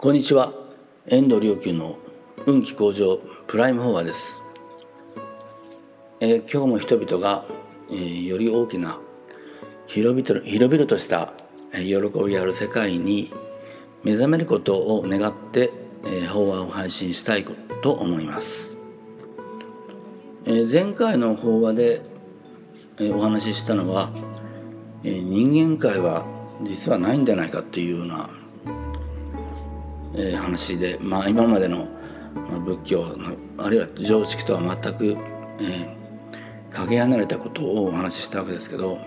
こんにちは。遠藤良久の運気向上プライムフォアです、えー、今日も人々が、えー、より大きな広々広々とした喜びある世界に目覚めることを願って、えー、法話を配信したいと思います、えー、前回の法話で、えー、お話ししたのは、えー、人間界は実はないんじゃないかっていうようなえ、話で、まあ、今までの、まあ、仏教のあるいは常識とは全く、えー、かけ離れたことをお話ししたわけですけど、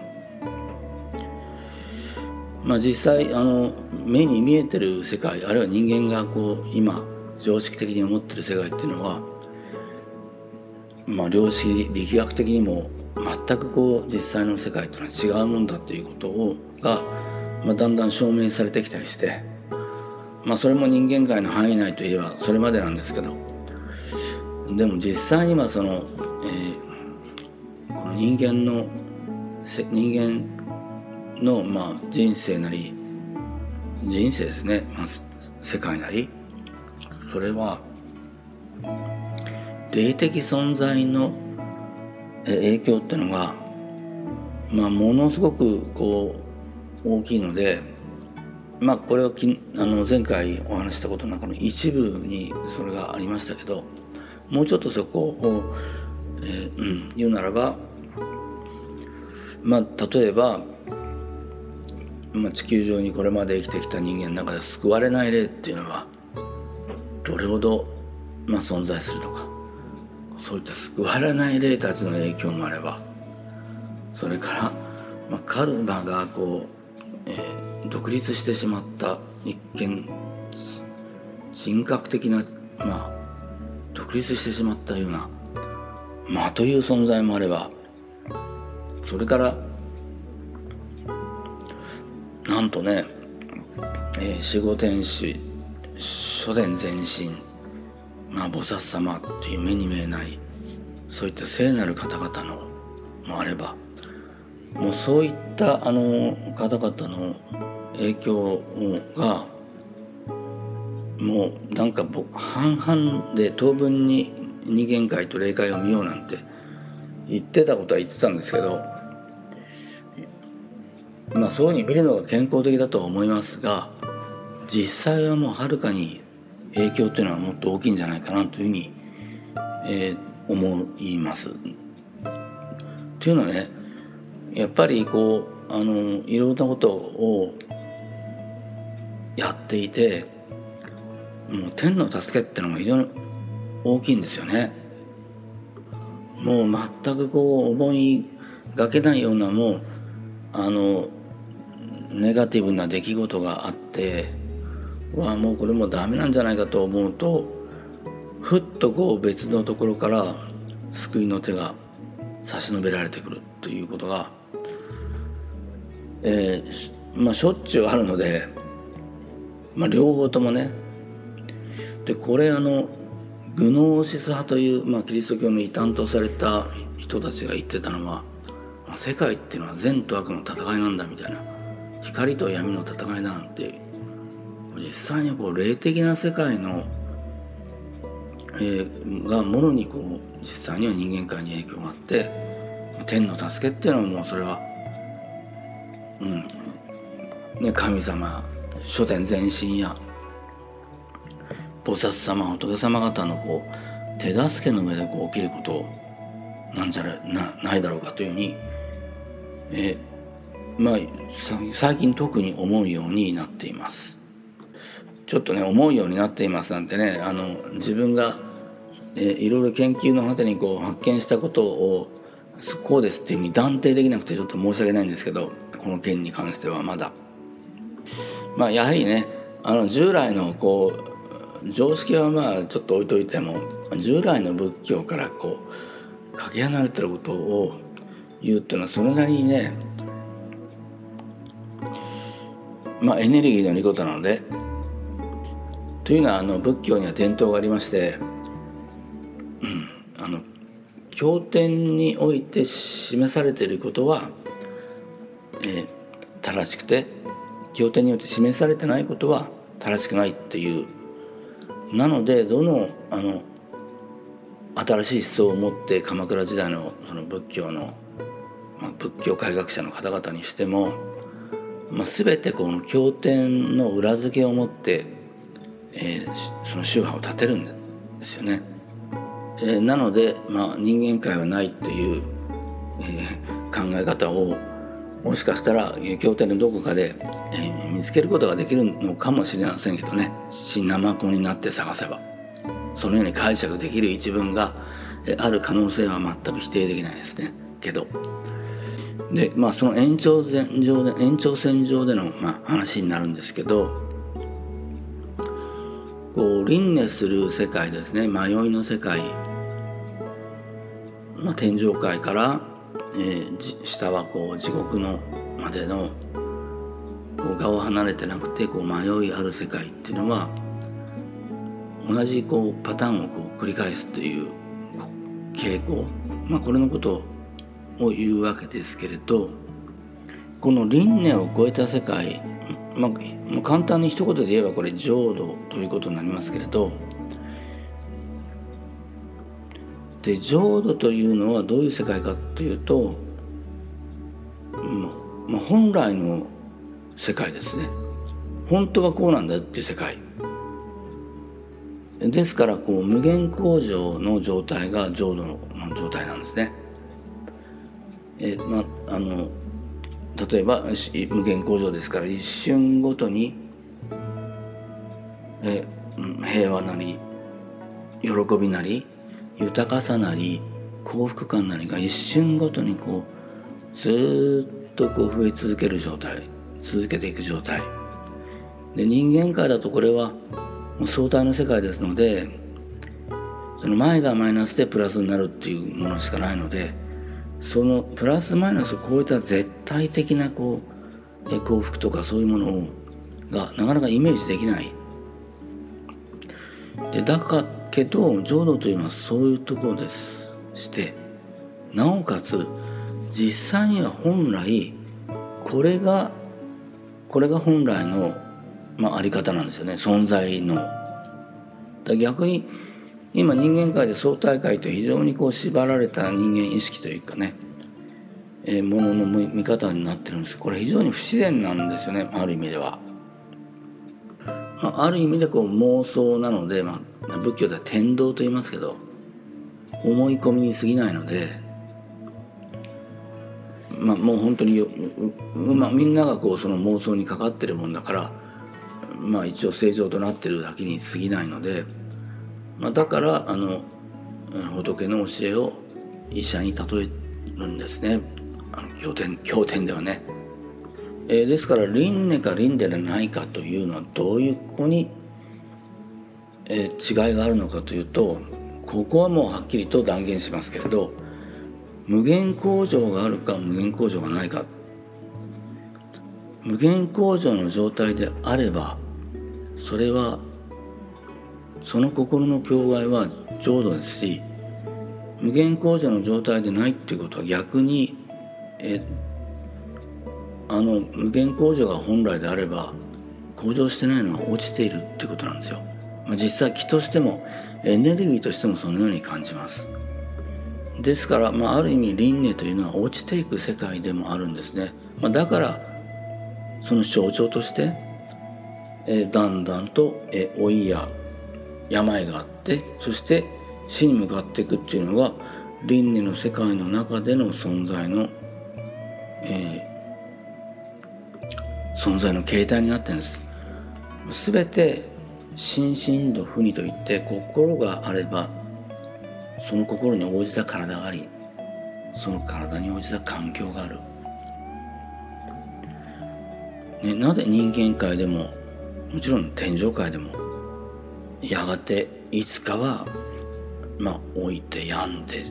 まあ、実際あの目に見えてる世界あるいは人間がこう今常識的に思ってる世界っていうのは、まあ、量子力学的にも全くこう実際の世界というのは違うもんだということをが、まあ、だんだん証明されてきたりして。まあそれも人間界の範囲内といえばそれまでなんですけど。でも実際にはその,、えー、この人間の人間のまあ人生なり人生ですね、まあ、世界なり。それは霊的存在の影響っていうのが、まあ、ものすごくこう大きいのでまあこれはきあの前回お話したことの中の一部にそれがありましたけどもうちょっとそこを、えーうん、言うならばまあ例えば、まあ、地球上にこれまで生きてきた人間の中で救われない例っていうのはどれほど、まあ、存在するとかそういった救われない霊たちの影響もあればそれから、まあ、カルマがこう、えー独立してしまった一見人格的なまあ独立してしまったような魔という存在もあればそれからなんとね、えー、守護天使書伝前身まあ菩薩様っていう目に見えないそういった聖なる方々のもあればもうそういったあの方々の影響がもうなんか僕半々で当分に二元界と霊界を見ようなんて言ってたことは言ってたんですけどまあそういうふうに見るのが健康的だとは思いますが実際はもうはるかに影響っていうのはもっと大きいんじゃないかなというふうに、えー、思います。というのはねやっぱりこうあのいろんなことをやっていてもう天の助けってのが非常に大きいんですよね。もう全くこう思いがけないようなもうあのネガティブな出来事があってわあもうこれもダメなんじゃないかと思うとふっとこう別のところから救いの手が差し伸べられてくるということが、えー、まあしょっちゅうあるのでまあ、両方ともね。でこれあのグノーシス派という、まあ、キリスト教の異端とされた人たちが言ってたのは、まあ、世界っていうのは善と悪の戦いなんだみたいな。光と闇の戦いなんて実際にこう霊的な世界の、えー、がもろにこう実際には人間界に影響があって天の助けっていうのはもうそれは、うん。ね、神様書店前進や菩薩様仏様方のこう手助けの上でこう起きることなんじゃなないだろうかというふうに、えまあ最近特に思うようになっています。ちょっとね思うようになっていますなんてねあの自分が、えいろいろ研究の果てにこう発見したことをこうですっていうふうに断定できなくてちょっと申し訳ないんですけどこの件に関してはまだ。まあやはりねあの従来のこう常識はまあちょっと置いといても従来の仏教からこうかけ離れてることを言うっていうのはそれなりにねまあエネルギーのあることなのでというのはあの仏教には伝統がありまして、うん、あの経典において示されていることは、えー、正しくて経典によって示されてないことは正しくないっていうなのでどのあの新しい思想を持って鎌倉時代のその仏教の、まあ、仏教改革者の方々にしても、まあ、全てこの経典の裏付けを持って、えー、その宗派を立てるんですよね。えー、なので、まあ、人間界はないっていう、えー、考え方をもしかしたら経典のどこかで、えー、見つけることができるのかもしれませんけどね。血生子になって探せば。そのように解釈できる一文が、ある可能性は全く否定できないですね。けど。でまあその延長線上で延長線上での、まあ、話になるんですけどこう輪廻する世界ですね。迷いの世界。まあ、天上界から、えー、下はこう地獄のまでのこう我を離れてなくてこう迷いある世界っていうのは同じこうパターンをこう繰り返すという傾向、まあ、これのことを言うわけですけれどこの輪廻を超えた世界、まあ、簡単に一言で言えばこれ浄土ということになりますけれどで浄土というのはどういう世界かというと、まあ、本来の世界ですね本当はこうなんだっていう世界ですからこう無限工場の状態が浄土の状態なんですね。えまあ、あの例えば無限工場ですから一瞬ごとにえ平和なり喜びなり豊かさなり幸福感なりが一瞬ごとにこうずっとこう増え続ける状態続けていく状態。で人間界だとこれはもう相対の世界ですのでその前がマイナスでプラスになるっていうものしかないのでそのプラスマイナスを超えた絶対的なこう幸福とかそういうものをがなかなかイメージできない。でだかけど浄土というのはそういうところですしてなおかつ実際には本来これがこれが本来の、まあ、あり方なんですよね存在の。だ逆に今人間界で相対界と非常にこう縛られた人間意識というかね、えー、ものの見方になってるんですこれ非常に不自然なんですよねある意味では。まあ、ある意味でこう妄想なので、まあ、仏教では天道と言いますけど思い込みに過ぎないので、まあ、もう本当にまあ、みんながこうその妄想にかかってるもんだから、まあ、一応正常となってるだけに過ぎないので、まあ、だからあの仏の教えを医者に例えるんですねあの経典経典ではね。えー、ですから輪廻か輪廻でないかというのはどういうここに、えー、違いがあるのかというとここはもうはっきりと断言しますけれど無限工場があるか無限工場がないか。無限工場の状態であればそれはその心の境界は浄土ですし無限工場の状態でないっていうことは逆にえあの無限工場が本来であれば向上してないのは落ちているってことなんですよ。まあ、実際気としてもエネルギーとしてもそのように感じます。ですから、まあ、ある意味輪廻というのは落ちていく世界でもあるんですね。まあ、だからその象徴として、え、だんだんと、え、老いや病があってそして死に向かっていくっていうのが輪廻の世界の中での存在の、え存在の形態になってるんです。全て心身度不二といって心があればその心に応じた体がありその体に応じた環境がある、ね、なぜ人間界でももちろん天上界でもやがていつかはまあ老いて病んで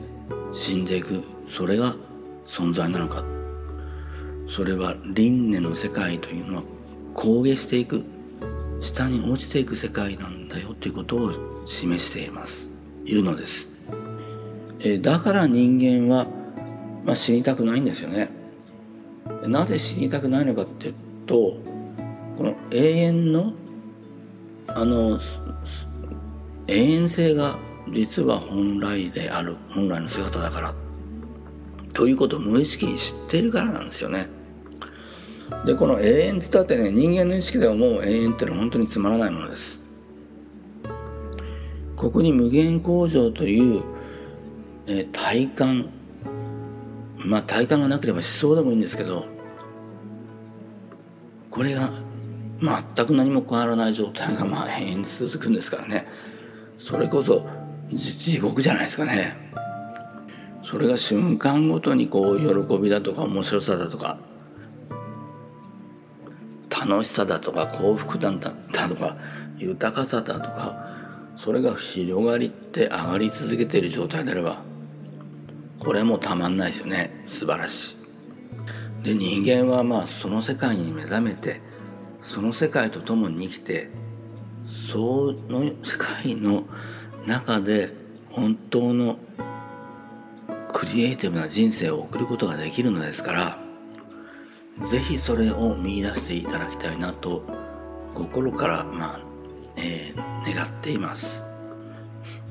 死んでいくそれが存在なのかそれは輪廻の世界というのは焦げしていく下に落ちていく世界なんだよということを示しています。いるのです、えだから人間は、まあ、死にたくないんですよね。なぜ死にたくないのかっていうとこの永遠のあの永遠性が実は本来である本来の姿だからということを無意識に知っているからなんですよね。でこの永遠伝ってね人間の意識ではもう永遠ってのは本当につまらないものです。ここに無限工場という、えー、体感。まあ体感がなければ思想でもいいんですけどこれが全く何も変わらない状態がまあ永遠に続くんですからね。それこそ地獄じゃないですかね。それが瞬間ごとにこう喜びだとか面白さだとか楽しさだとか幸福だだとか豊かさだとかそれが広がりって上がり続けている状態であればこれもたまんないですよね素晴らしい。で人間はまあその世界に目覚めてその世界と共に生きてその世界の中で本当のクリエイティブな人生を送ることができるのですから是非それを見出していただきたいなと心からまあ、えー、願っています。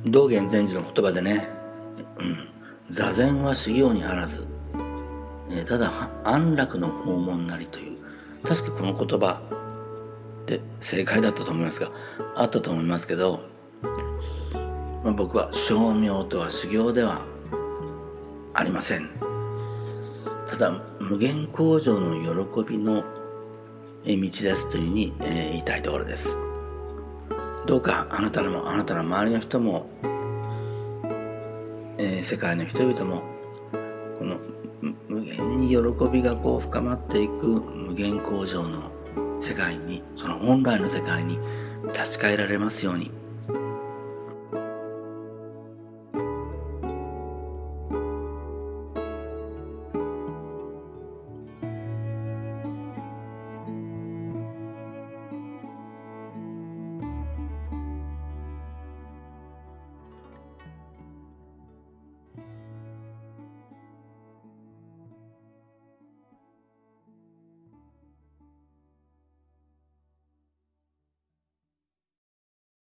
道元禅師の言葉でね、うん、座禅は修行にあらず、えー、ただ安楽の訪問なりという確かこの言葉で正解だったと思いますがあったと思いますけど、まあ、僕は称名とは修行ではありません。ただ無限工場の喜びの道ですというふうに、え、言いたいところです。どうかあなたもあなたの周りの人も、え、世界の人々もこの無限に喜びがこう深まっていく無限工場の世界にその本来の世界に立ち返られますように